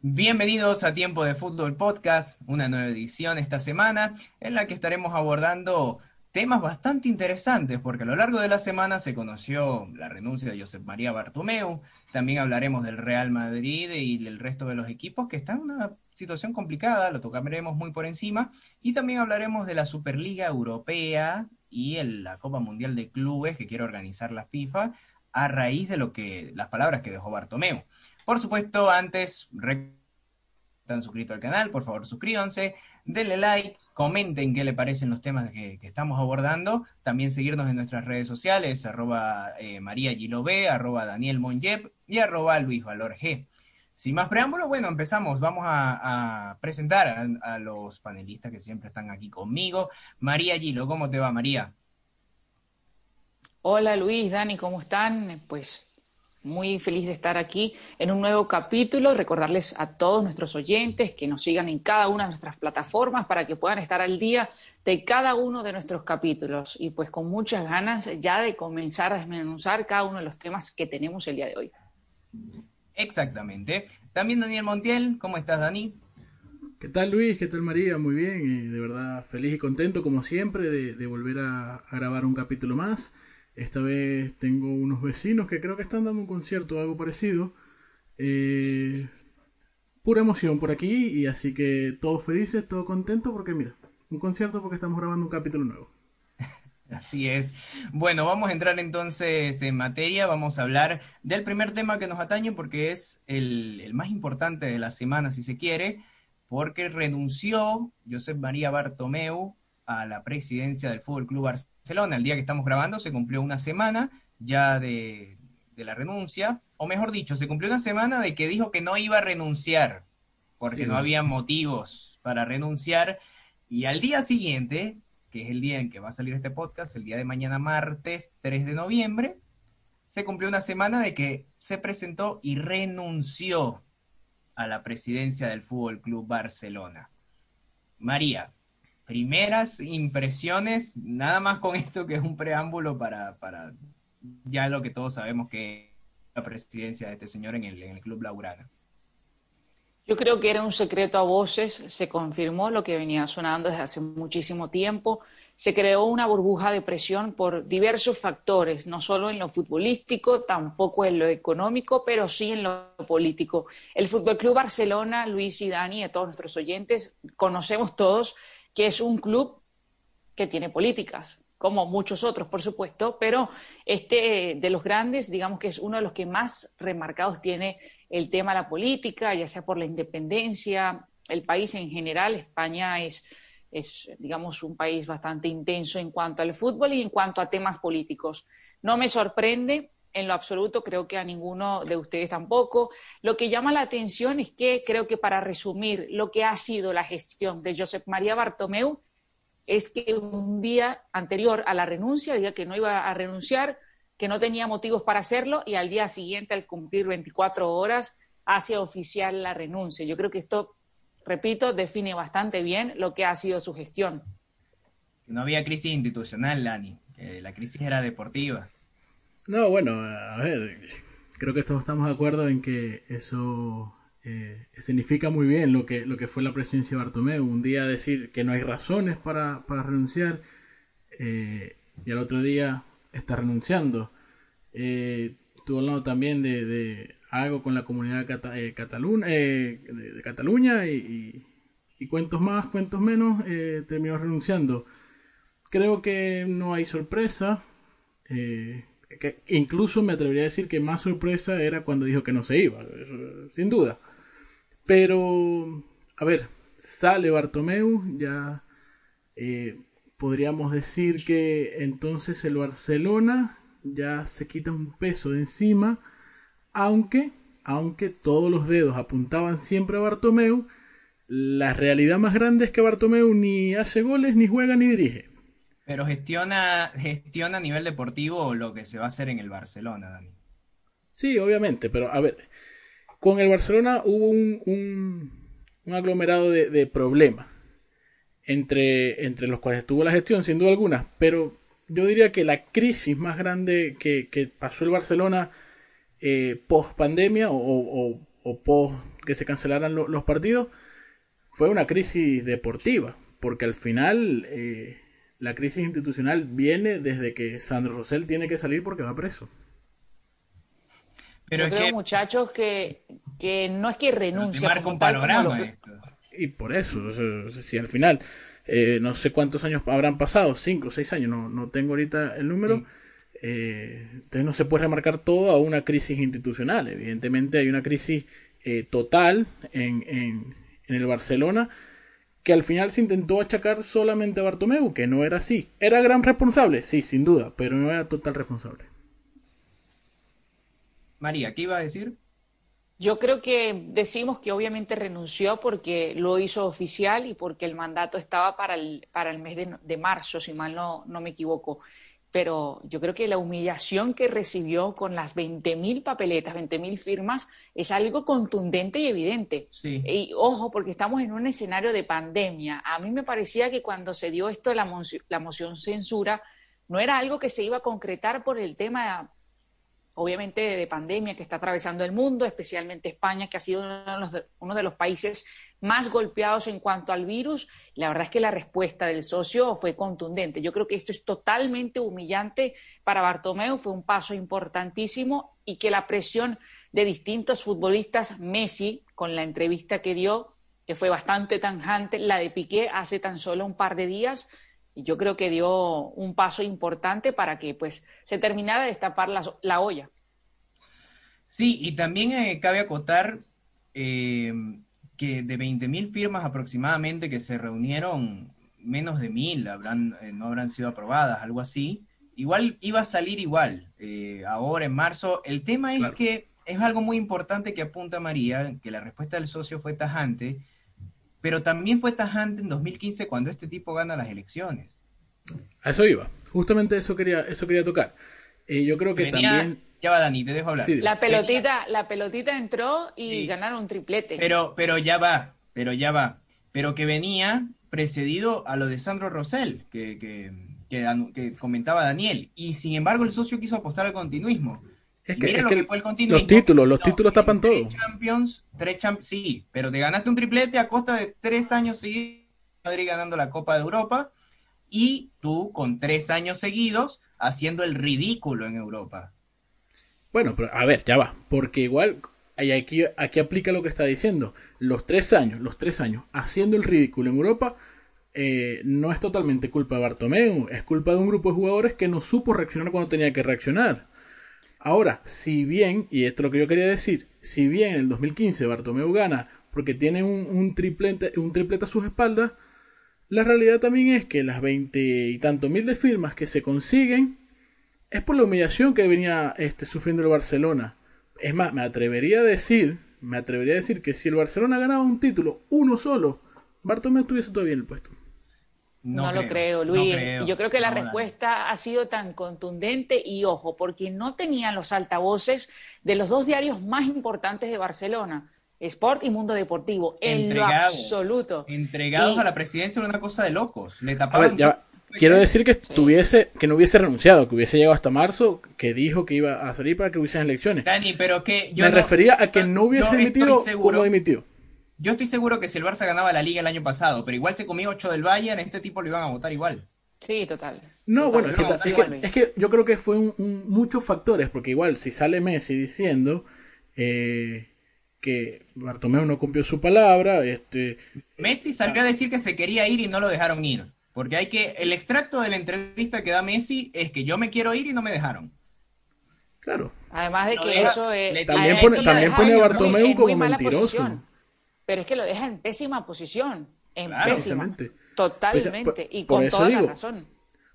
Bienvenidos a Tiempo de Fútbol Podcast, una nueva edición esta semana en la que estaremos abordando temas bastante interesantes, porque a lo largo de la semana se conoció la renuncia de Josep María Bartomeu, también hablaremos del Real Madrid y del resto de los equipos que están en una situación complicada, lo tocaremos muy por encima, y también hablaremos de la Superliga Europea y la Copa Mundial de Clubes que quiere organizar la FIFA a raíz de lo que las palabras que dejó Bartomeu. Por supuesto, antes, están suscritos al canal, por favor suscríbanse, denle like, comenten qué le parecen los temas que, estamos abordando, también seguirnos en nuestras redes sociales, arroba eh, María Gilobé, arroba Daniel y arroba Luis Valor G. Sin más preámbulo, bueno, empezamos. Vamos a, presentar a, a, los panelistas que siempre están aquí conmigo. María Gilo, ¿cómo te va, María? Hola Luis, Dani, ¿cómo están? Pues muy feliz de estar aquí en un nuevo capítulo. Recordarles a todos nuestros oyentes que nos sigan en cada una de nuestras plataformas para que puedan estar al día de cada uno de nuestros capítulos. Y pues con muchas ganas ya de comenzar a desmenuzar cada uno de los temas que tenemos el día de hoy. Exactamente. También Daniel Montiel, ¿cómo estás Dani? ¿Qué tal Luis? ¿Qué tal María? Muy bien, eh, de verdad feliz y contento como siempre de, volver a grabar un capítulo más. Esta vez tengo unos vecinos que creo que están dando un concierto o algo parecido. Eh, pura emoción por aquí y así que todos felices, todos contentos porque mira, un concierto porque estamos grabando un capítulo nuevo. Así es. Bueno, vamos a entrar entonces en materia, vamos a hablar del primer tema que nos atañe porque es el, el más importante de la semana, si se quiere, porque renunció Josep María Bartomeu a la presidencia del Fútbol Club Barcelona. El día que estamos grabando se cumplió una semana ya de, la renuncia, o mejor dicho, se cumplió una semana de que dijo que no iba a renunciar, porque no había motivos para renunciar. Y al día siguiente, que es el día en que va a salir este podcast, el día de mañana martes 3 de noviembre, se cumplió una semana de que se presentó y renunció a la presidencia del Fútbol Club Barcelona. María, primeras impresiones, nada más con esto que es un preámbulo para, para ya lo que todos sabemos que es la presidencia de este señor en el, en el Club Laurana. Yo creo que era un secreto a voces, se confirmó lo que venía sonando desde hace muchísimo tiempo, se creó una burbuja de presión por diversos factores, no solo en lo futbolístico, tampoco en lo económico, pero sí en lo político. El Fútbol Club Barcelona, Luis y Dani, y todos nuestros oyentes, conocemos todos que es un club que tiene políticas, como muchos otros, por supuesto, pero este de los grandes, digamos que es uno de los que más remarcados tiene el tema de la política, ya sea por la independencia, el país en general, España es, es, digamos, un país bastante intenso en cuanto al fútbol y en cuanto a temas políticos. No me sorprende en lo absoluto, creo que a ninguno de ustedes tampoco. Lo que llama la atención es que creo que para resumir lo que ha sido la gestión de Josep María Bartomeu, es que un día anterior a la renuncia, diga que no iba a renunciar, que no tenía motivos para hacerlo y al día siguiente, al cumplir 24 horas, hace oficial la renuncia. Yo creo que esto, repito, define bastante bien lo que ha sido su gestión. No había crisis institucional, Lani, la crisis era deportiva. No, bueno, a ver, creo que todos estamos de acuerdo en que eso eh, significa muy bien lo que, lo que fue la presidencia de Bartomeu. Un día decir que no hay razones para, para renunciar eh, y al otro día está renunciando. Eh, hablando también de, de, algo con la comunidad eh, cataluna, de, Cataluña y, y, cuentos más, cuentos menos, terminó renunciando. Creo que no hay sorpresa. Incluso me atrevería a decir que más sorpresa era cuando dijo que no se iba, sin duda. Pero, a ver, sale Bartomeu, ya eh, podríamos decir que entonces el Barcelona ya se quita un peso de encima, aunque, aunque todos los dedos apuntaban siempre a Bartomeu, la realidad más grande es que Bartomeu ni hace goles, ni juega, ni dirige. Pero gestiona, gestiona a nivel deportivo lo que se va a hacer en el Barcelona, Dani. Sí, obviamente, pero a ver, con el Barcelona hubo un, un, aglomerado de, problemas entre, entre los cuales estuvo la gestión, sin duda alguna, pero yo diría que la crisis más grande que, pasó el Barcelona eh, post pandemia o, o, post que se cancelaran los partidos, fue una crisis deportiva, porque al final eh, la crisis institucional viene desde que Sandro Rosell tiene que salir porque va preso. Pero Yo creo, muchachos, que, que no es que renuncie. Marca un panorama Y por eso, si al final, eh, no sé cuántos años habrán pasado, cinco o seis años, no, no tengo ahorita el número. Eh, entonces no se puede remarcar todo a una crisis institucional. Evidentemente hay una crisis eh, total en, en, en, el Barcelona que al final se intentó achacar solamente a Bartomeu, que no era así. ¿Era gran responsable? Sí, sin duda, pero no era total responsable. María, ¿qué iba a decir? Yo creo que decimos que obviamente renunció porque lo hizo oficial y porque el mandato estaba para el, para el mes de, de marzo, si mal no, no me equivoco pero yo creo que la humillación que recibió con las 20.000 papeletas, 20.000 firmas, es algo contundente y evidente. Y ojo, porque estamos en un escenario de pandemia. A mí me parecía que cuando se dio esto de la, moción, censura, no era algo que se iba a concretar por el tema, obviamente, de pandemia que está atravesando el mundo, especialmente España, que ha sido uno de los países más golpeados en cuanto al virus. La verdad es que la respuesta del socio fue contundente. Yo creo que esto es totalmente humillante para Bartomeu, fue un paso importantísimo y que la presión de distintos futbolistas, Messi, con la entrevista que dio, que fue bastante tanjante, la de Piqué hace tan solo un par de días, yo creo que dio un paso importante para que pues se terminara de destapar la, olla. Sí, y también eh, cabe acotar eh, que de 20.000 firmas aproximadamente que se reunieron, menos de mil habrán, eh, no habrán sido aprobadas, algo así. Igual iba a salir igual, eh, ahora en marzo. El tema es que es algo muy importante que apunta María, que la respuesta del socio fue tajante, pero también fue tajante en 2015 cuando este tipo gana las elecciones. A eso iba, justamente eso quería, eso quería tocar. Eh, yo creo que también ya va, Dani, te dejo hablar. la pelotita, la pelotita entró y ganaron un triplete. Pero, pero ya va, pero ya va. Pero que venía precedido a lo de Sandro Rosell, que, que, que, comentaba Daniel. Y sin embargo, el socio quiso apostar al continuismo. Es que, lo que, fue el continuismo. Los títulos, los títulos tapan todo. Champions, tres champions, sí, pero te ganaste un triplete a costa de tres años seguidos, Madrid ganando la Copa de Europa, y tú con tres años seguidos haciendo el ridículo en Europa. Bueno, pero a ver, ya va, porque igual aquí, aquí aplica lo que está diciendo. Los tres años, los tres años haciendo el ridículo en Europa eh, no es totalmente culpa de Bartomeu, es culpa de un grupo de jugadores que no supo reaccionar cuando tenía que reaccionar. Ahora, si bien, y esto es lo que yo quería decir, si bien en el 2015 Bartomeu gana porque tiene un, triplete, un triplete a sus espaldas, la realidad también es que las veinte y tantos mil de firmas que se consiguen es por la humillación que venía este, sufriendo el Barcelona. Es más, me atrevería a decir, me atrevería a decir que si el Barcelona ganaba un título, uno solo, Bartomeu estuviese todavía en el puesto. No, lo creo, Luis. Yo creo que la respuesta ha sido tan contundente y ojo, porque no tenían los altavoces de los dos diarios más importantes de Barcelona, Sport y Mundo Deportivo, en lo absoluto. Entregados a la presidencia era una cosa de locos. Le tapaban Quiero decir que estuviese, que no hubiese renunciado, que hubiese llegado hasta marzo, que dijo que iba a salir para que hubiesen elecciones. Dani, pero que yo Me refería a que no hubiese dimitido como dimitió. Yo estoy seguro que si el Barça ganaba la liga el año pasado, pero igual se comió 8 del Bayern, este tipo lo iban a votar igual. Sí, total. No, bueno, es, que, yo creo que fue muchos factores, porque igual si sale Messi diciendo eh, que Bartomeu no cumplió su palabra, este... Messi salió a decir que se quería ir y no lo dejaron ir. Porque hay que, el extracto de la entrevista que da Messi es que yo me quiero ir y no me dejaron. Claro. Además de que eso es... También pone, también pone a Bartomeu como mentiroso. Pero es que lo deja en pésima posición. En pésima. Totalmente. y con toda la razón.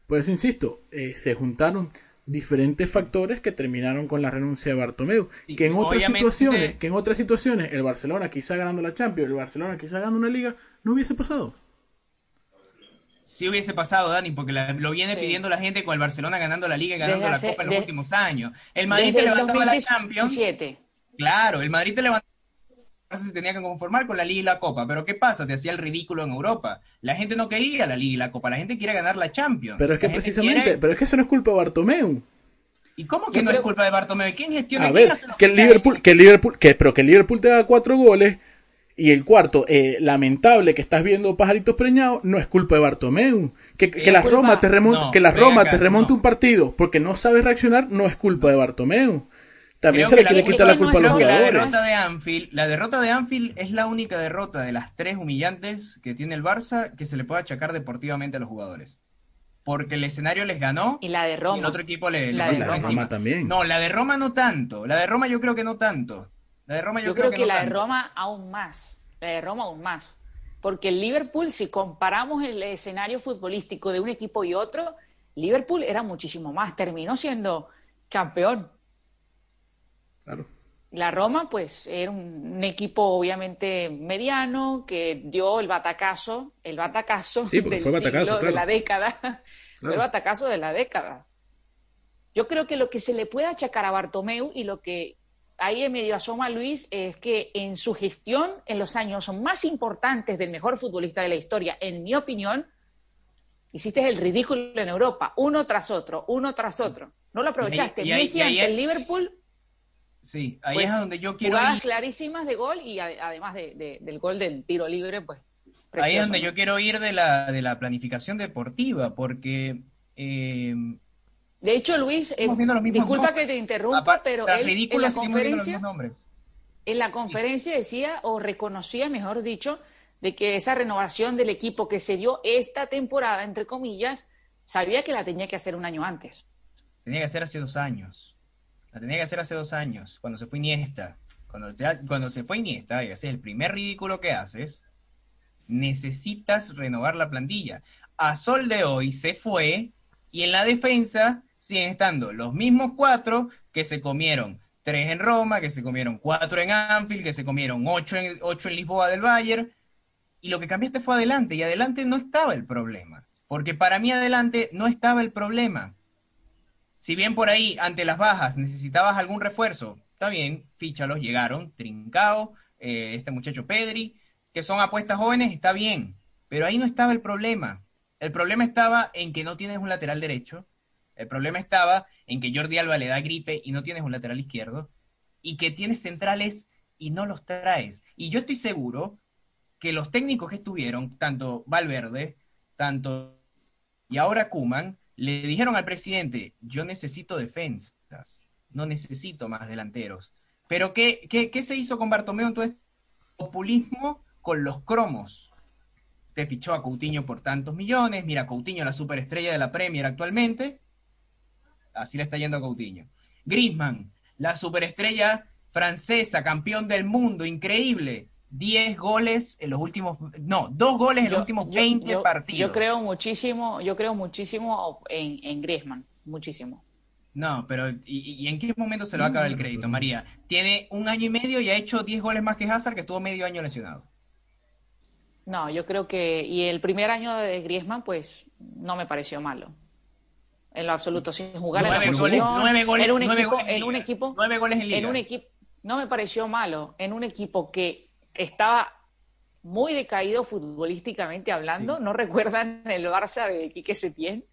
Por eso insisto, eh, se juntaron diferentes factores que terminaron con la renuncia de Bartomeu. que en otras situaciones, que en otras situaciones, el Barcelona quizá ganando la Champions, el Barcelona quizá ganando una liga, no hubiese pasado si hubiese pasado, Dani, porque lo viene pidiendo la gente con el Barcelona ganando la Liga y ganando la Copa en los últimos años. El Madrid te levantaba la Champions. Claro, el Madrid te levantaba se tenía que conformar con la Liga y la Copa. Pero ¿qué pasa? Te hacía el ridículo en Europa. La gente no quería la Liga y la Copa, la gente quiere ganar la Champions. Pero es que precisamente, pero es que eso no es culpa de Bartomeu. ¿Y cómo que no es culpa de Bartomeu? ¿Quién gestiona? A ver, que el Liverpool, que el Liverpool, que, pero que el Liverpool te haga cuatro goles y el cuarto, eh, lamentable que estás viendo pajaritos preñados, no es culpa de Bartomeu. Que, que la Roma te remonte, que la Roma te remonte un partido porque no sabes reaccionar, no es culpa de Bartomeu. También se le quiere quitar la culpa a los jugadores. La derrota, de Anfield, la derrota de Anfield es la única derrota de las tres humillantes que tiene el Barça que se le puede achacar deportivamente a los jugadores. Porque el escenario les ganó y la de Roma. Y el otro equipo le, la de Roma también. No, la de Roma no tanto. La de Roma yo creo que no tanto. La de Roma yo, creo, que, la de Roma aún más. La de Roma aún más. Porque el Liverpool, si comparamos el escenario futbolístico de un equipo y otro, Liverpool era muchísimo más. Terminó siendo campeón la Roma, pues, era un, equipo obviamente mediano que dio el batacazo, el batacazo, del de la década, el batacazo de la década. Yo creo que lo que se le puede achacar a Bartomeu y lo que ahí en medio asoma Luis es que en su gestión, en los años más importantes del mejor futbolista de la historia, en mi opinión, hiciste el ridículo en Europa, uno tras otro, uno tras otro. No lo aprovechaste. Messi ante el Liverpool Sí, ahí es pues, donde yo quiero jugadas clarísimas de gol y además del gol del tiro libre, pues. ahí es donde yo quiero ir de la, de la planificación deportiva, porque... Eh, de hecho, Luis, eh, disculpa que te interrumpa, pero él en la conferencia, en la conferencia decía o reconocía, mejor dicho, de que esa renovación del equipo que se dio esta temporada, entre comillas, sabía que la tenía que hacer un año antes. Tenía que hacer hace dos años. La tenía que hacer hace dos años, cuando se fue Iniesta. Cuando, cuando se fue Iniesta y haces el primer ridículo que haces, necesitas renovar la plantilla. A sol de hoy se fue y en la defensa siguen estando los mismos cuatro que se comieron tres en Roma, que se comieron cuatro en Anfield, que se comieron ocho en, ocho en Lisboa del Bayern. Y lo que cambiaste fue adelante, y adelante no estaba el problema. Porque para mí adelante no estaba el problema. Si bien por ahí, ante las bajas, necesitabas algún refuerzo, está bien, fíchalos, llegaron, Trincao, eh, este muchacho Pedri, que son apuestas jóvenes, está bien, pero ahí no estaba el problema. El problema estaba en que no tienes un lateral derecho, el problema estaba en que Jordi Alba le da gripe y no tienes un lateral izquierdo, y que tienes centrales y no los traes. Y yo estoy seguro que los técnicos que estuvieron, tanto Valverde, tanto y ahora Kuman, le dijeron al presidente, yo necesito defensas, no necesito más delanteros. Pero ¿qué, qué, se hizo con Bartomeu entonces? Populismo con los cromos. Te fichó a Coutinho por tantos millones, mira, Coutinho la superestrella de la Premier actualmente, así le está yendo a Coutinho. Griezmann, la superestrella francesa, campeón del mundo, increíble, 10 goles en los últimos, no, dos goles en los últimos 20 partidos. Yo creo muchísimo, yo creo muchísimo en, en Griezmann, muchísimo. No, pero ¿y, en qué momento se le va a acabar el crédito, María? Tiene un año y medio y ha hecho 10 goles más que Hazard, que estuvo medio año lesionado. No, yo creo que, y el primer año de Griezmann, pues, no me pareció malo. En lo absoluto, sin jugar en la posición. Nueve goles, en un equipo, en, un equipo, nueve goles en liga. En un equipo, no me pareció malo. En un equipo que estaba muy decaído futbolísticamente hablando. ¿No recuerdan el Barça de Quique Setién?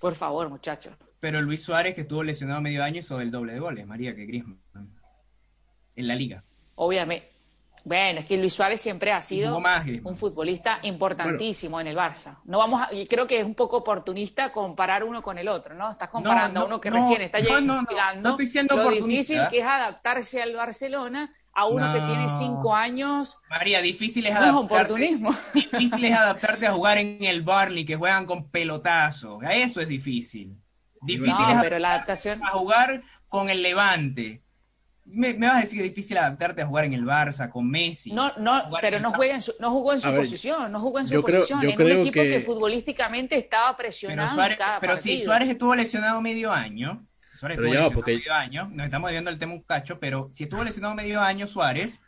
Por favor, muchachos. Pero Luis Suárez, que estuvo lesionado medio año, hizo el doble de goles, María, que Griezmann. En la liga. Obviamente. Bueno, es que Luis Suárez siempre ha sido un futbolista importantísimo en el Barça. No vamos a, creo que es un poco oportunista comparar uno con el otro, ¿no? Estás comparando a uno que recién está llegando, no, estoy siendo lo difícil que es adaptarse al Barcelona a uno que tiene cinco años. María, difícil es, adaptarte, difícil es adaptarte a jugar en el Barley, que juegan con pelotazos. A eso es difícil. Difícil es pero la adaptación... a jugar con el Levante. Me, vas a decir que es difícil adaptarte a jugar en el Barça, con Messi. No, no, pero no, juega no jugó en su posición, no jugó en su posición. en un equipo que... futbolísticamente estaba presionado pero, cada pero si Suárez estuvo lesionado medio año, Suárez estuvo lesionado medio año, nos estamos viendo el tema un cacho, pero si estuvo lesionado medio año Suárez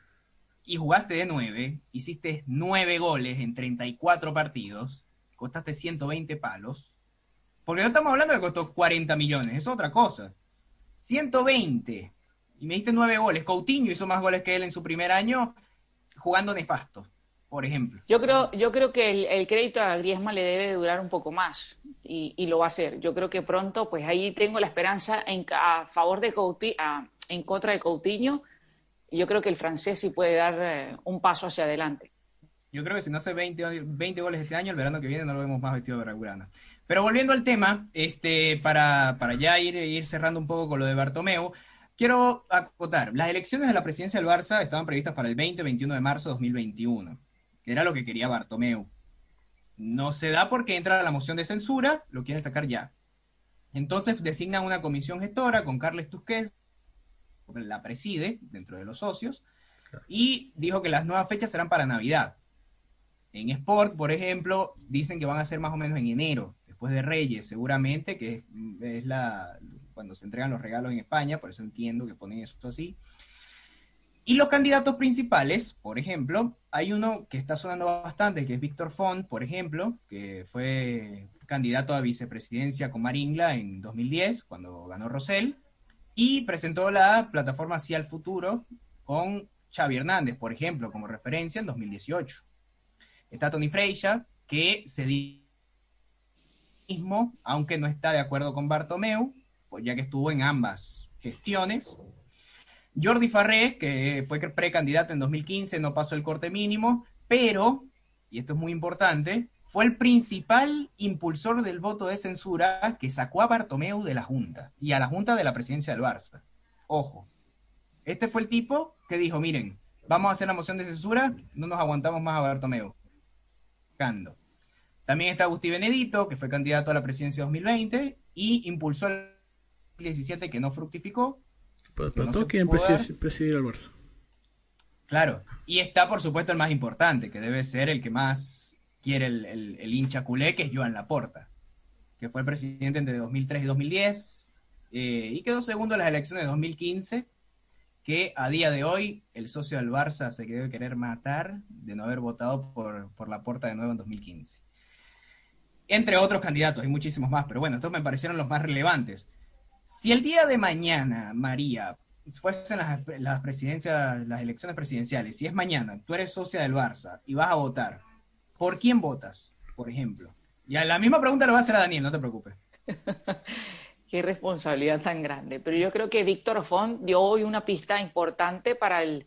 y jugaste de nueve, hiciste nueve goles en 34 partidos, costaste 120 palos, porque no estamos hablando de que costó 40 millones, es otra cosa. 120. Y me diste nueve goles. Coutinho hizo más goles que él en su primer año jugando nefasto. Por ejemplo. Yo creo, yo creo que el, crédito a Griezmann le debe durar un poco más y, lo va a hacer. Yo creo que pronto, pues ahí tengo la esperanza en, a favor de Coutinho, en contra de Coutinho. Yo creo que el francés sí puede dar eh, un paso hacia adelante. Yo creo que si no hace 20, 20 goles este año, el verano que viene no lo vemos más vestido de Blaugrana. Pero volviendo al tema, este, para, para ya ir, ir cerrando un poco con lo de Bartomeu, quiero acotar, las elecciones de la presidencia del Barça estaban previstas para el 20-21 de marzo de 2021 era lo que quería Bartomeu. No se da porque entra la moción de censura, lo quieren sacar ya. Entonces designan una comisión gestora con Carles Tusquets, la preside dentro de los socios, y dijo que las nuevas fechas serán para Navidad. En Sport, por ejemplo, dicen que van a ser más o menos en enero, después de Reyes, seguramente, que es, la cuando se entregan los regalos en España, por eso entiendo que ponen eso así. Y los candidatos principales, por ejemplo, hay uno que está sonando bastante, que es Víctor Font, por ejemplo, que fue candidato a vicepresidencia con Maringla en 2010, cuando ganó Rosell, y presentó la plataforma Hacia el Futuro con Xavi Hernández, por ejemplo, como referencia en 2018. Está Tony Freixa, que se mismo, aunque no está de acuerdo con Bartomeu, pues ya que estuvo en ambas gestiones, Jordi Farré, que fue precandidato en 2015, no pasó el corte mínimo, pero, y esto es muy importante, fue el principal impulsor del voto de censura que sacó a Bartomeu de la Junta y a la Junta de la presidencia del Barça. Ojo, este fue el tipo que dijo, miren, vamos a hacer la moción de censura, no nos aguantamos más a Bartomeu. También está Agustín Benedito, que fue candidato a la presidencia 2020 y impulsó el 2017 que no fructificó, para, todos quieren presidir, al Barça. Claro, y está por supuesto el más importante, que debe ser el que más quiere el, hincha culé, que es Joan Laporta, que fue el presidente entre 2003 y 2010, eh, y quedó segundo en las elecciones de 2015, que a día de hoy el socio del Barça se debe querer matar de no haber votado por, por Laporta de nuevo en 2015. Entre otros candidatos, hay muchísimos más, pero bueno, estos me parecieron los más relevantes. Si el día de mañana, María, fuesen las, las presidencias, las elecciones presidenciales, si es mañana, tú eres socia del Barça y vas a votar, ¿por quién votas, por ejemplo? Y la misma pregunta lo va a hacer a Daniel, no te preocupes. Qué responsabilidad tan grande. Pero yo creo que Víctor Font dio hoy una pista importante para el,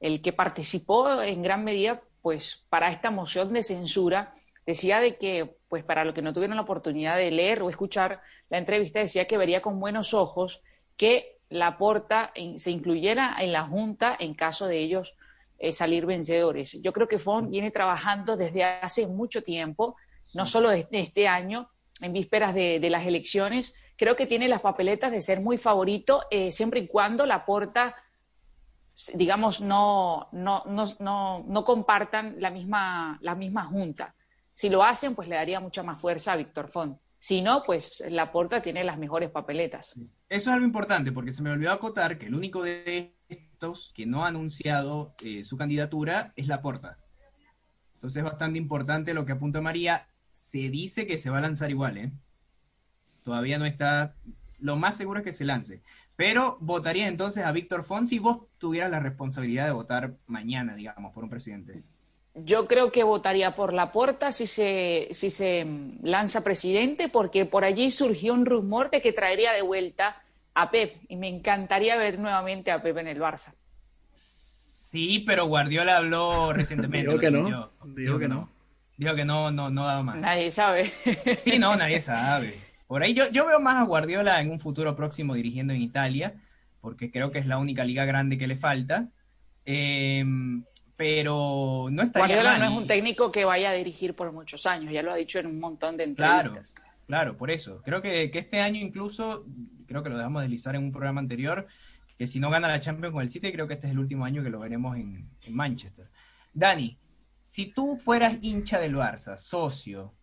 el que participó en gran medida pues para esta moción de censura decía de que, pues para los que no tuvieron la oportunidad de leer o escuchar la entrevista, decía que vería con buenos ojos que la porta se incluyera en la Junta en caso de ellos eh, salir vencedores. Yo creo que Font viene trabajando desde hace mucho tiempo, no solo desde este año, en vísperas de, las elecciones. Creo que tiene las papeletas de ser muy favorito, eh, siempre y cuando la porta digamos, no, no, no, no, no compartan la misma, la misma junta. Si lo hacen, pues le daría mucha más fuerza a Víctor Font. Si no, pues la Porta tiene las mejores papeletas. Eso es algo importante, porque se me olvidó acotar que el único de estos que no ha anunciado eh, su candidatura es la Porta. Entonces es bastante importante lo que apunta María. Se dice que se va a lanzar igual, ¿eh? Todavía no está. Lo más seguro es que se lance. Pero votaría entonces a Víctor Font si vos tuvieras la responsabilidad de votar mañana, digamos, por un presidente. Yo creo que votaría por la puerta si se, si se lanza presidente, porque por allí surgió un rumor de que traería de vuelta a Pep y me encantaría ver nuevamente a Pep en el Barça. Sí, pero Guardiola habló recientemente. dijo que no. Dijo, que no. Dijo que no, no, no daba más. Nadie sabe. sí, no, nadie sabe. Por ahí yo, yo veo más a Guardiola en un futuro próximo dirigiendo en Italia, porque creo que es la única liga grande que le falta. Eh, pero no estaría Guardiola no es un técnico que vaya a dirigir por muchos años, ya lo ha dicho en un montón de entrevistas. Claro, claro, por eso. Creo que, este año incluso, creo que lo dejamos deslizar en un programa anterior, que si no gana la Champions con el City, creo que este es el último año que lo veremos en, Manchester. Dani, si tú fueras hincha del Barça, socio,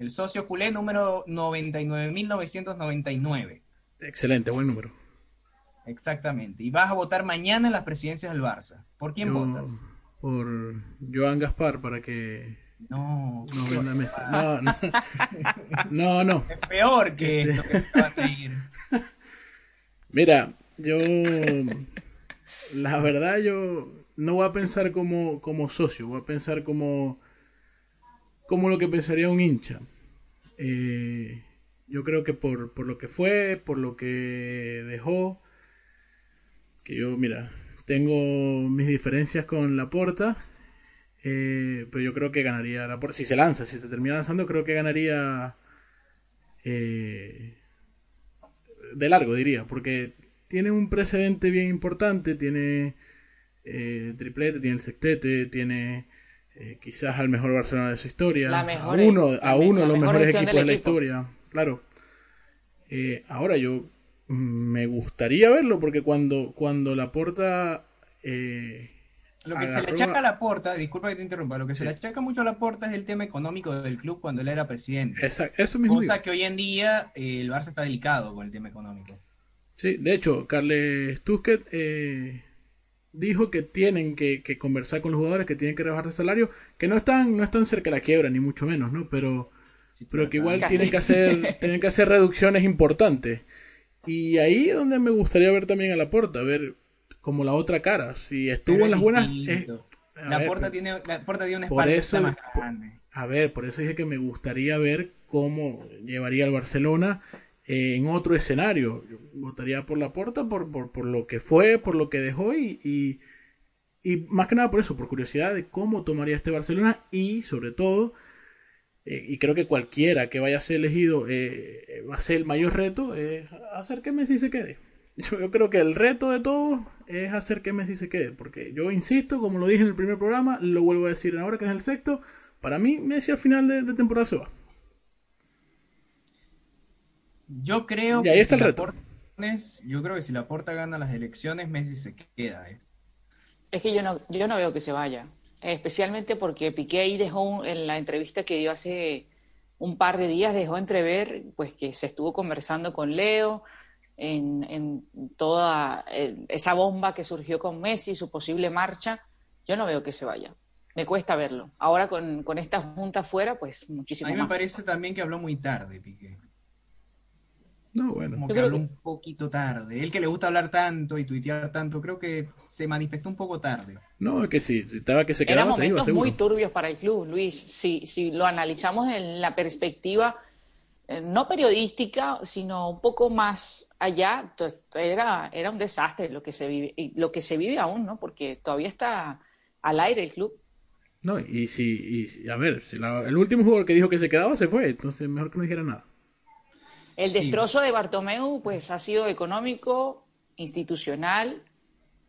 el socio culé número 99.999. Excelente, buen número. Exactamente. Y vas a votar mañana en las presidencias del Barça. ¿Por quién votas? Por Joan Gaspar para que no, no venda Messi. No, no. no, no. Es peor que esto que se va a ir. Mira, yo la verdad yo no voy a pensar como, como socio, voy a pensar como, como lo que pensaría un hincha. Eh, yo creo que por, por lo que fue, por lo que dejó, que yo, mira, tengo mis diferencias con la porta, eh, pero yo creo que ganaría la porta. Si se lanza, si se termina lanzando, creo que ganaría eh, de largo, diría, porque tiene un precedente bien importante, tiene eh, triplete, tiene el sextete, tiene eh, quizás al mejor Barcelona de su historia, a uno, a uno de los mejores equipos de la historia, claro. Ahora yo me gustaría verlo porque cuando, cuando la porta... Eh, lo que se le achaca a la porta, disculpa que te interrumpa, lo que se le achaca mucho a la porta es el tema económico del club cuando él era presidente. Exacto, eso mismo. Cosa que hoy en día el Barça está delicado con el tema económico. Sí, de hecho, Carles Tusquet eh, dijo que tienen que, conversar con los jugadores, que tienen que rebajar de salario, que no están, no están cerca de la quiebra, ni mucho menos, ¿no? Pero, pero que igual tienen que hacer, tienen que hacer reducciones importantes. Y ahí es donde me gustaría ver también a la porta, ver como la otra cara. Si estuvo en las buenas. la, porta tiene, la porta tiene una espalda más grande. A ver, por eso dije que me gustaría ver cómo llevaría al Barcelona eh, en otro escenario. Yo votaría por la puerta por, por, lo que fue, por lo que dejó y, y, más que nada por eso, por curiosidad de cómo tomaría este Barcelona y sobre todo, eh, y creo que cualquiera que vaya a ser elegido eh, va a ser el mayor reto, es hacer que Messi se quede. Yo, creo que el reto de todos es hacer que Messi se quede, porque yo insisto, como lo dije en el primer programa, lo vuelvo a decir ahora que es el sexto, para mí Messi al final de temporada se va. Yo creo que si la Porta, yo creo que si la Porta gana las elecciones, Messi se queda. ¿eh? Es que yo no, yo no veo que se vaya, especialmente porque Piqué ahí dejó en la entrevista que dio hace un par de días, dejó entrever pues que se estuvo conversando con Leo en, en toda eh, esa bomba que surgió con Messi, su posible marcha. Yo no veo que se vaya me cuesta verlo. Ahora con, con esta junta fuera, pues muchísimo más. A mí me parece también que habló muy tarde, Piqué. No, bueno. Como que habló un poquito tarde. Él que le gusta hablar tanto y tuitear tanto, creo que se manifestó un poco tarde. No, es que sí, estaba que se quedaba. Eran momentos muy turbios para el club, Luis. Si, si lo analizamos en la perspectiva eh, no periodística, sino un poco más allá, era, era un desastre lo que se vive, y lo que se vive aún, ¿no? Porque todavía está al aire el club. No, y si, y, a ver, si el último jugador que dijo que se quedaba se fue, entonces mejor que no dijera nada. El destrozo de Bartomeu pues ha sido económico, institucional,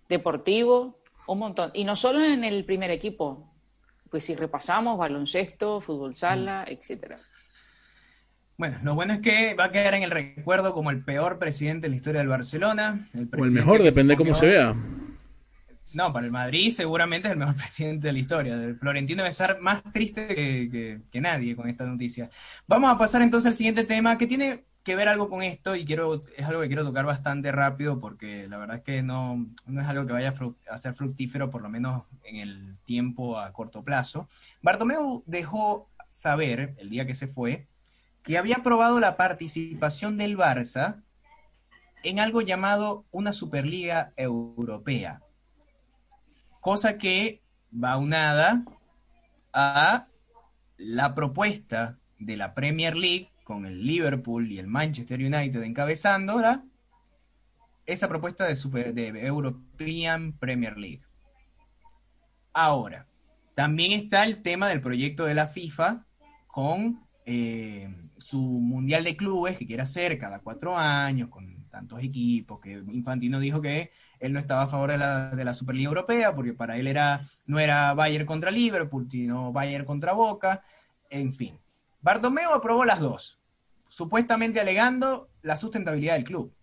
deportivo, un montón. Y no solo en el primer equipo, pues si repasamos baloncesto, fútbol sala, mm. etcétera. Bueno, lo bueno es que va a quedar en el recuerdo como el peor presidente de la historia del Barcelona. o el mejor, depende de cómo se vea. No, para el Madrid seguramente es el mejor presidente de la historia. El Florentino debe estar más triste que, que, nadie con esta noticia. Vamos a pasar entonces al siguiente tema que tiene que ver algo con esto y quiero es algo que quiero tocar bastante rápido porque la verdad es que no, no es algo que vaya a ser fructífero por lo menos en el tiempo a corto plazo. Bartomeu dejó saber el día que se fue que había aprobado la participación del Barça en algo llamado una Superliga Europea, cosa que va unada a la propuesta de la Premier League con el Liverpool y el Manchester United encabezando esa propuesta de, super, de European Premier League. Ahora, también está el tema del proyecto de la FIFA con eh, su Mundial de Clubes que quiere hacer cada cuatro años con tantos equipos, que Infantino dijo que él no estaba a favor de la, de la Superliga Europea porque para él era, no era Bayern contra Liverpool, sino Bayern contra Boca, en fin. Bartomeu aprobó las dos supuestamente alegando la sustentabilidad del club.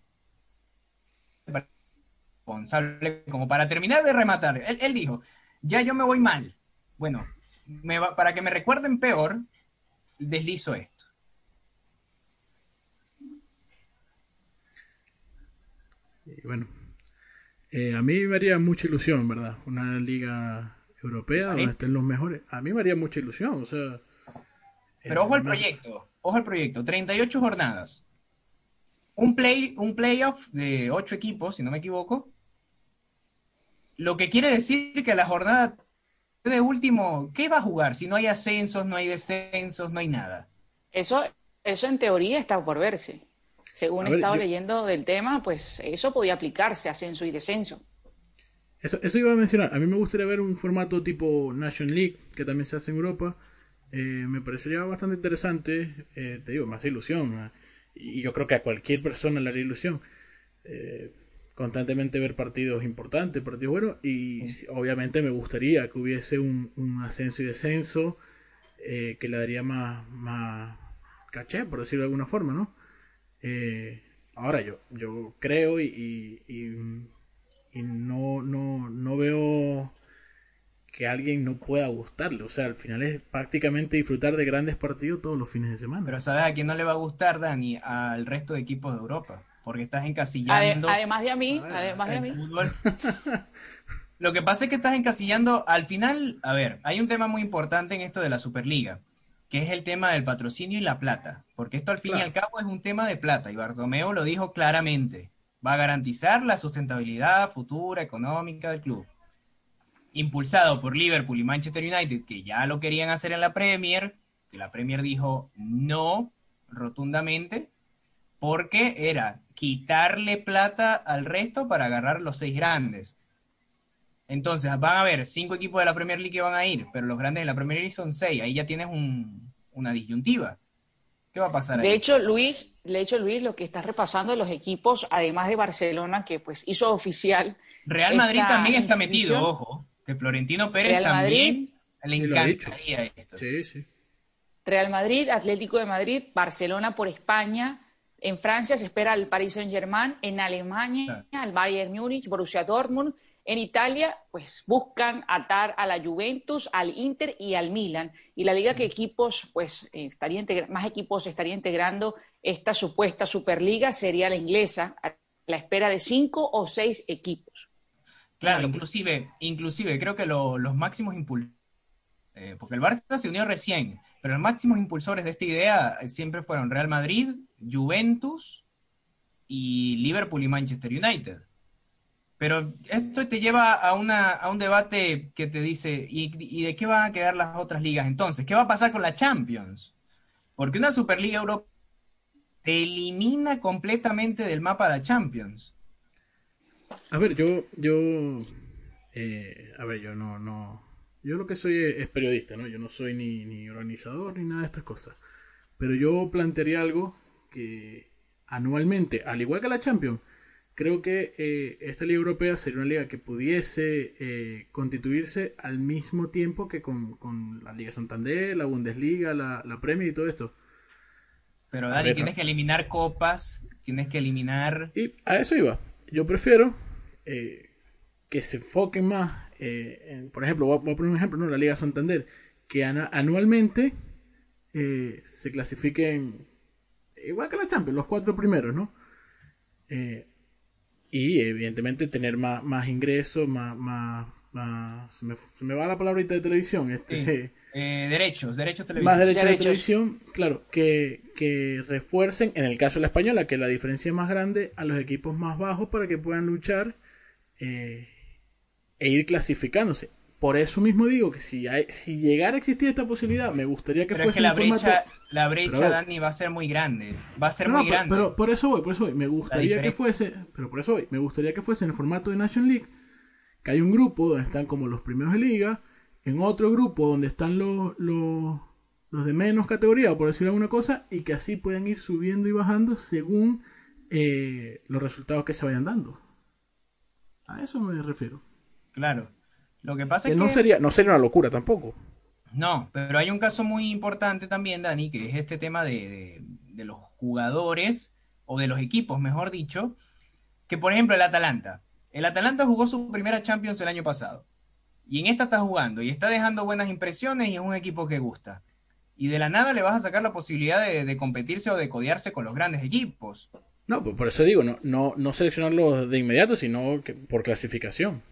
Responsable, como para terminar de rematar, él, dijo, ya yo me voy mal. Bueno, me para que me recuerden peor, deslizo esto. bueno, eh, a mí me haría mucha ilusión, ¿verdad? Una liga europea donde estén los mejores. A mí me haría mucha ilusión, o sea. Pero ojo al proyecto ojo al proyecto, 38 jornadas. Un, play, un playoff de 8 equipos, si no me equivoco. lo que quiere decir que la jornada de último, ¿qué va a jugar si no hay ascensos, no hay descensos, no hay nada? Eso, eso en teoría está por verse. Según he estado leyendo del tema, pues eso podía aplicarse, ascenso y descenso. Eso, eso iba a mencionar. A mí me gustaría ver un formato tipo National League, que también se hace en Europa. Eh, me parecería bastante interesante. Eh, te digo, más ilusión. Y yo creo que a cualquier persona le haría ilusión. Eh, constantemente ver partidos importantes, partidos buenos. Y obviamente me gustaría que hubiese un, ascenso y descenso que le daría más, más caché, por decirlo de alguna forma, ¿no? ahora yo, yo creo y y no, no, no veo que a alguien no pueda gustarle. O sea, al final es prácticamente disfrutar de grandes partidos todos los fines de semana. Pero ¿sabes a quién no le va a gustar, Dani? Al resto de equipos de Europa. Porque estás encasillando. además de a mí, además de a mí. Lo que pasa es que estás encasillando, al final, a ver, hay un tema muy importante en esto de la Superliga, que es el tema del patrocinio y la plata. Porque esto al fin y al cabo es un tema de plata, y Bartomeo lo dijo claramente va a garantizar la sustentabilidad futura económica del club. Impulsado por Liverpool y Manchester United, que ya lo querían hacer en la Premier, que la Premier dijo no rotundamente, porque era quitarle plata al resto para agarrar los seis grandes. Entonces, van a haber cinco equipos de la Premier League que van a ir, pero los grandes de la Premier League son seis. Ahí ya tienes una disyuntiva. ¿Qué va a pasar ahí? De hecho, Luis, de hecho, Luis, lo que está repasando los equipos, además de Barcelona, que pues hizo oficial. Real Madrid también está metido, ojo, que Florentino Pérez Real también le encantaría esto. Sí, sí. Real Madrid, Atlético de Madrid, Barcelona por España. En Francia se espera el Paris Saint-Germain, en Alemania, el Bayern Múnich, Borussia Dortmund, en Italia, pues buscan atar a la Juventus, al Inter y al Milan. Y la liga que equipos, pues, eh, estaría más equipos estaría integrando esta supuesta Superliga sería la inglesa, a la espera de cinco o seis equipos. Claro, inclusive, inclusive creo que los máximos impulsores, eh, porque el Barça se unió recién, pero los máximos impulsores de esta idea siempre fueron Real Madrid, Juventus y Liverpool y Manchester United. Pero esto te lleva a, una, a un debate que te dice, ¿y, de qué van a quedar las otras ligas entonces? ¿Qué va a pasar con la Champions? Porque una Superliga Europa te elimina completamente del mapa de la Champions. A ver, yo, yo, eh, a ver, yo no, no, yo lo que soy es, periodista, ¿no? Yo no soy ni, ni organizador ni nada de estas cosas. Pero yo plantearía algo que anualmente, al igual que la Champions, creo que eh, esta liga europea sería una liga que pudiese eh, constituirse al mismo tiempo que con, la Liga Santander, la Bundesliga, la, la Premier y todo esto. Pero Dani, tienes que eliminar copas, tienes que eliminar... Y a eso iba. Yo prefiero eh, que se enfoquen más, por ejemplo, voy a, poner un ejemplo, ¿no? la Liga Santander, que anualmente se clasifiquen, igual que la Champions, los cuatro primeros, ¿no? y evidentemente tener más, más ingresos, más, se, me, va la palabrita de televisión, este, eh, derechos, derechos televisivos. Más derechos, de televisión, claro, que, que refuercen, en el caso de la española, que la diferencia es más grande a los equipos más bajos para que puedan luchar eh, e ir clasificándose por eso mismo digo que si, si llegara a existir esta posibilidad, me gustaría que fuese la brecha, la brecha, Dani, va a ser muy grande. Va a ser muy grande. Pero por eso voy, por eso voy. Me gustaría que fuese, pero por eso voy. Me gustaría que fuese en el formato de Nation League, que hay un grupo donde están como los primeros de liga, en otro grupo donde están los, los, los de menos categoría, por decirlo alguna cosa, y que así puedan ir subiendo y bajando según eh, los resultados que se vayan dando. A eso me refiero. Claro. Lo que pasa es que... No sería, no sería una locura tampoco. No, pero hay un caso muy importante también, Dani, que es este tema de, los jugadores, o de los equipos, mejor dicho, que por ejemplo el Atalanta. El Atalanta jugó su primera Champions el año pasado. Y en esta está jugando y está dejando buenas impresiones y es un equipo que gusta. Y de la nada le vas a sacar la posibilidad de, competirse o de codearse con los grandes equipos. No, pues por eso digo, no, no, no seleccionarlos de inmediato, sino que por clasificación.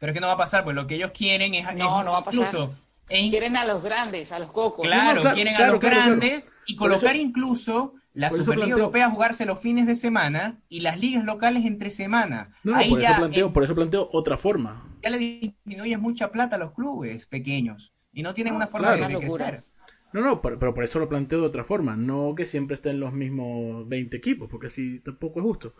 Pero es que no va a pasar, pues lo que ellos quieren es. No, no va a pasar. Quieren a los grandes, a los cocos. Claro, quieren a los grandes y colocar incluso la Superliga Europea jugarse los fines de semana y las ligas locales entre semana. No, por, eso planteo, por eso planteo otra forma. Ya le disminuye mucha plata a los clubes pequeños y no tienen una forma de crecer. No, no, pero, por eso lo planteo de otra forma. No que siempre estén los mismos 20 equipos, porque así tampoco es justo.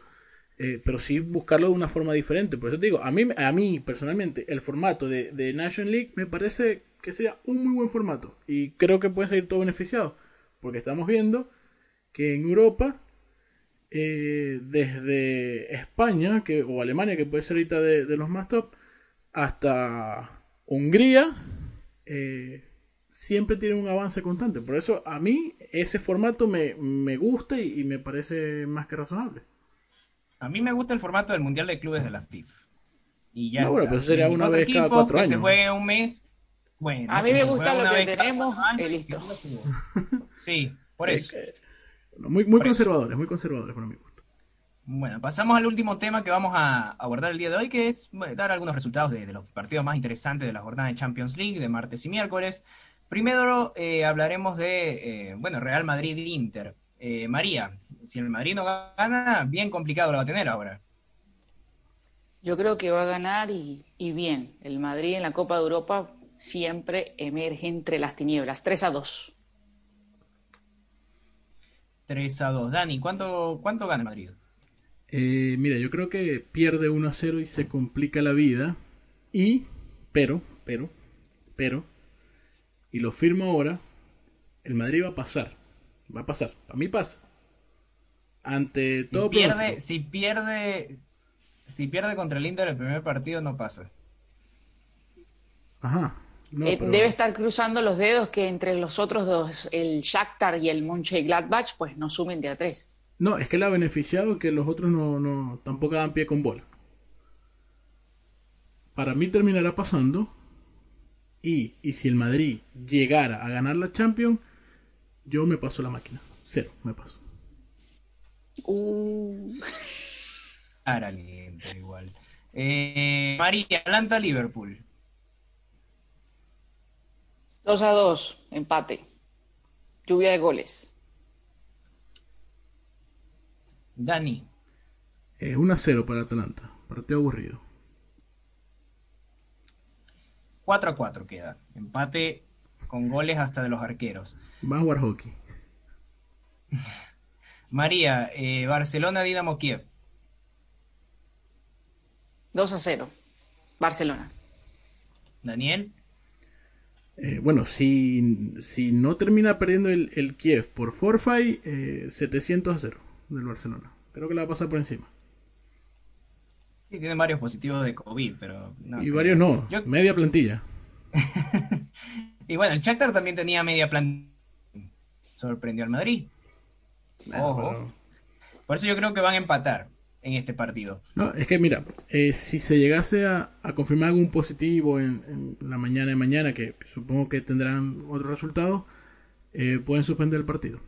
Eh, pero sí buscarlo de una forma diferente. Por eso te digo, a mí, a mí personalmente, el formato de, de National League me parece que sería un muy buen formato. Y creo que puede salir todo beneficiado. Porque estamos viendo que en Europa, eh, desde España que, o Alemania, que puede ser ahorita de, los más top, hasta Hungría, eh, siempre tiene un avance constante. Por eso a mí ese formato me, me gusta y, me parece más que razonable. A mí me gusta el formato del Mundial de Clubes de la FIFA. Y ya no, bueno, pues sería una vez cada cuatro años. se juegue un mes. Bueno, a mí me gusta lo que tenemos y listo. Sí, por eso. Muy, muy conservadores, muy conservadores para mi gusto. Bueno, pasamos al último tema que vamos a abordar el día de hoy, que es dar algunos resultados de, los partidos más interesantes de la jornada de Champions League de martes y miércoles. Primero eh, hablaremos de, eh, bueno, Real Madrid-Inter. Eh, María, si el Madrid no gana, bien complicado lo va a tener ahora. Yo creo que va a ganar y, y bien. El Madrid en la Copa de Europa siempre emerge entre las tinieblas. 3 a 2. 3 a 2. Dani, ¿cuánto, cuánto gana Madrid? Eh, mira, yo creo que pierde 1 a 0 y se complica la vida. Y, pero, pero, pero, y lo firmo ahora, el Madrid va a pasar. Va a pasar. A mí pasa. Ante todo. Si pierde, si pierde, si pierde contra el Inter el primer partido, no pasa. Ajá. Eh, debe estar cruzando los dedos que entre los otros dos, el Shakhtar y el Mönchengladbach, pues no sumen de a tres. No, es que le ha beneficiado que los otros no, no tampoco dan pie con bola. Para mí terminará pasando. Y, y si el Madrid llegara a ganar la Champions, yo me paso la máquina. Cero, me paso. Uh. Ahora igual. Eh, María, Atlanta-Liverpool. 2 a 2, empate. Lluvia de goles. Dani. 1 a 0 para Atlanta. Partido aburrido. 4 a 4 queda. Empate con goles hasta de los arqueros. Va a jugar hockey. María, eh, Barcelona, Dinamo Kiev. 2 a 0. Barcelona. Daniel. Eh, bueno, si, si no termina perdiendo el, el Kiev por forfait, eh, 700 a 0 del Barcelona. Creo que la va a pasar por encima. Sí, tiene varios positivos de COVID, pero... No, y varios no, media plantilla. y bueno, el Shakhtar también tenía media plantilla. Sorprendió al Madrid. Ojo. Por eso yo creo que van a empatar en este partido. No, es que mira, eh, si se llegase a, confirmar algún positivo en, la mañana de mañana, que supongo que tendrán otro resultado, eh, pueden suspender el partido.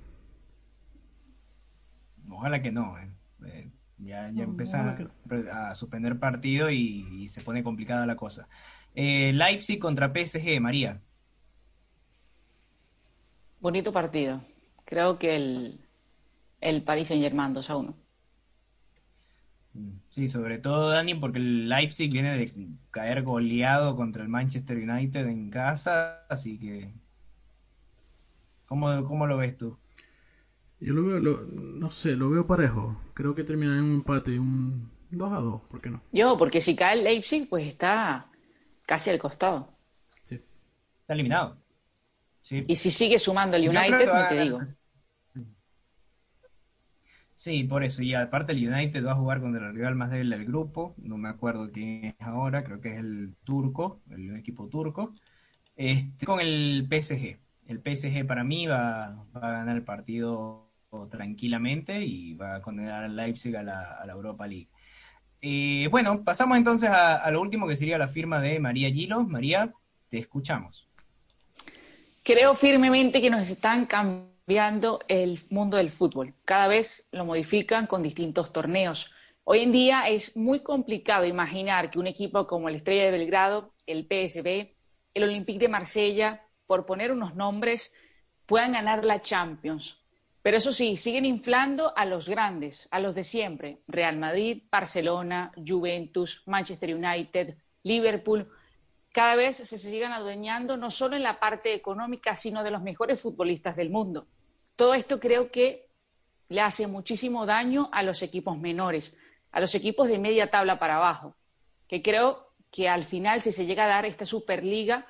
Ojalá que no. Eh. ya ya empieza a, suspender partido y, se pone complicada la cosa. Leipzig contra PSG, María. Bonito partido. Creo que el, el Paris Saint Germain 2 a 1. Sí, sobre todo Dani, porque el Leipzig viene de caer goleado contra el Manchester United en casa, así que ¿cómo, cómo lo ves tú? Yo lo veo, no sé, lo veo parejo. Creo que termina en un empate, un 2 a 2, ¿por qué no? Yo, porque si cae el Leipzig, pues está casi al costado. Sí. Está eliminado. Sí. Y si sigue sumando el United, ni te digo. Sí, por eso. Y aparte el United va a jugar contra el rival más débil del grupo. No me acuerdo quién es ahora. Creo que es el turco, el equipo turco. Este, con el PSG. El PSG para mí va, a ganar el partido tranquilamente y va a condenar al Leipzig a la, Europa League. Eh, bueno, pasamos entonces a, a, lo último que sería la firma de María Gilo. María, te escuchamos. Creo firmemente que nos están cambiando cambiando el mundo del fútbol. Cada vez lo modifican con distintos torneos. Hoy en día es muy complicado imaginar que un equipo como el Estrella de Belgrado, el PSB, el Olympique de Marsella, por poner unos nombres, puedan ganar la Champions. Pero eso sí, siguen inflando a los grandes, a los de siempre. Real Madrid, Barcelona, Juventus, Manchester United, Liverpool. Cada vez se siguen adueñando no solo en la parte económica, sino de los mejores futbolistas del mundo. Todo esto creo que le hace muchísimo daño a los equipos menores, a los equipos de media tabla para abajo, que creo que al final, si se llega a dar esta Superliga,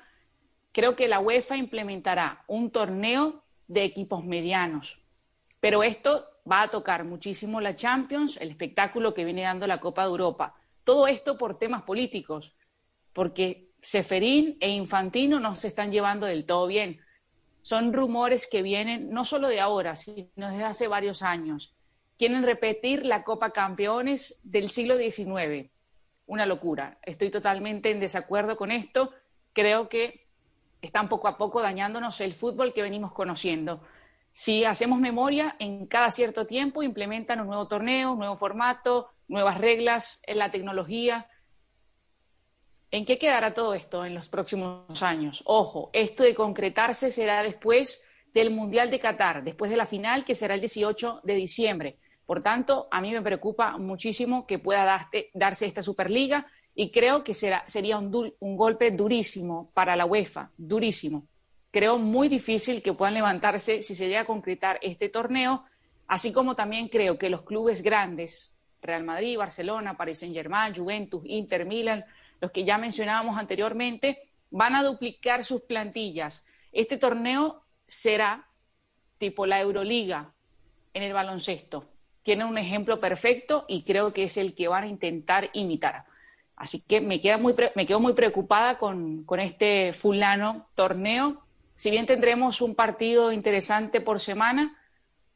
creo que la UEFA implementará un torneo de equipos medianos, pero esto va a tocar muchísimo la Champions, el espectáculo que viene dando la Copa de Europa. Todo esto por temas políticos, porque Seferín e Infantino no se están llevando del todo bien. Son rumores que vienen no solo de ahora, sino desde hace varios años. Quieren repetir la Copa Campeones del siglo XIX. Una locura. Estoy totalmente en desacuerdo con esto. Creo que están poco a poco dañándonos el fútbol que venimos conociendo. Si hacemos memoria, en cada cierto tiempo implementan un nuevo torneo, un nuevo formato, nuevas reglas en la tecnología. ¿En qué quedará todo esto en los próximos años? Ojo, esto de concretarse será después del Mundial de Qatar, después de la final que será el 18 de diciembre. Por tanto, a mí me preocupa muchísimo que pueda darse esta Superliga y creo que será, sería un, un golpe durísimo para la UEFA, durísimo creo muy difícil que puedan levantarse si se llega a concretar este torneo, así como también creo que los clubes grandes, Real Madrid, Barcelona, Paris Saint-Germain, Juventus, Inter, Milan, los que ya mencionábamos anteriormente, van a duplicar sus plantillas. Este torneo será tipo la Euroliga en el baloncesto. Tiene un ejemplo perfecto y creo que es el que van a intentar imitar. Así que me, queda muy me quedo muy preocupada con, con este fulano torneo si bien tendremos un partido interesante por semana,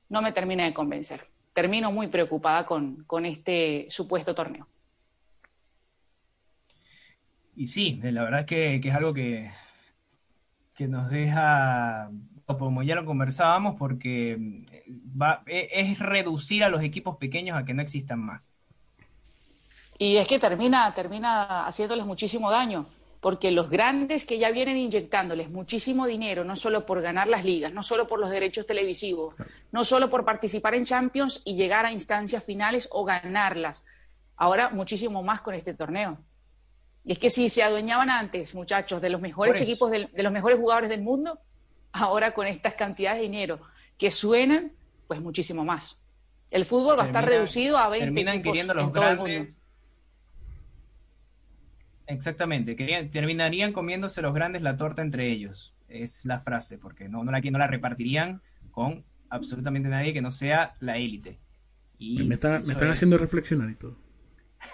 no me termina de convencer. Termino muy preocupada con, este supuesto torneo. Y sí, la verdad es que, es algo que, que nos deja, como ya lo conversábamos, porque va, e, es reducir a los equipos pequeños a que no existan más. Y es que termina, termina haciéndoles muchísimo daño porque los grandes que ya vienen inyectándoles muchísimo dinero, no solo por ganar las ligas, no solo por los derechos televisivos, no solo por participar en Champions y llegar a instancias finales o ganarlas, ahora muchísimo más con este torneo. Y es que si se adueñaban antes, muchachos, de los mejores equipos, de los mejores jugadores del mundo, ahora con estas cantidades de dinero que suenan, pues muchísimo más. El fútbol va a estar reducido a 20 terminan queriendo los grandes Exactamente, terminarían comiéndose los grandes la torta entre ellos. Es la frase, porque no, no, la, no la repartirían con absolutamente nadie que no sea la élite. Y me, están haciendo reflexionar y todo.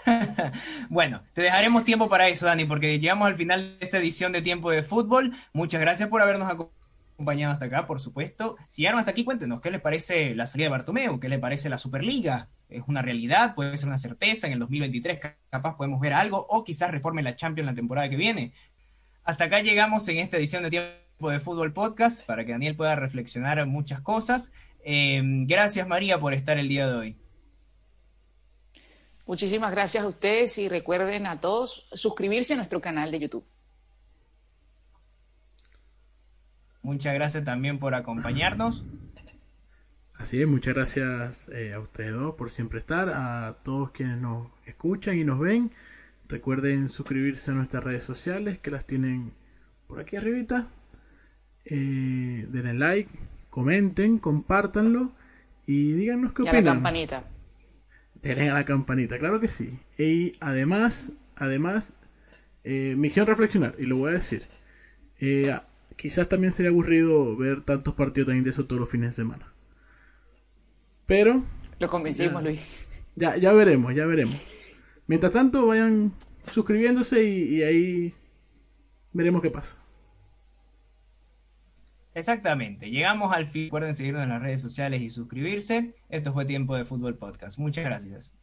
bueno, te dejaremos tiempo para eso, Dani, porque llegamos al final de esta edición de Tiempo de Fútbol. Muchas gracias por habernos acompañado hasta acá, por supuesto. Si llegaron hasta aquí, cuéntenos qué les parece la salida de Bartomeu, qué les parece la Superliga, es una realidad, puede ser una certeza, en el 2023 capaz podemos ver algo, o quizás reforme la Champions la temporada que viene. Hasta acá llegamos en esta edición de Tiempo de Fútbol Podcast, para que Daniel pueda reflexionar muchas cosas. Eh, gracias María por estar el día de hoy. Muchísimas gracias a ustedes y recuerden a todos suscribirse a nuestro canal de YouTube. Muchas gracias también por acompañarnos. Así es, muchas gracias eh, a ustedes dos por siempre estar, a todos quienes nos escuchan y nos ven. Recuerden suscribirse a nuestras redes sociales que las tienen por aquí arribita. Eh, denle like, comenten, compártanlo y díganos qué y opinan. A la campanita. Denle a la campanita, claro que sí. Y además, además, eh, misión reflexionar, y lo voy a decir. Eh, quizás también sería aburrido ver tantos partidos tan intensos todos los fines de semana. Pero. Lo convencimos, Luis. Ya, ya veremos, ya veremos. Mientras tanto, vayan suscribiéndose y, ahí veremos qué pasa. Exactamente. Llegamos al fin. Recuerden seguirnos en las redes sociales y suscribirse. Esto fue Tiempo de Fútbol Podcast. Muchas gracias.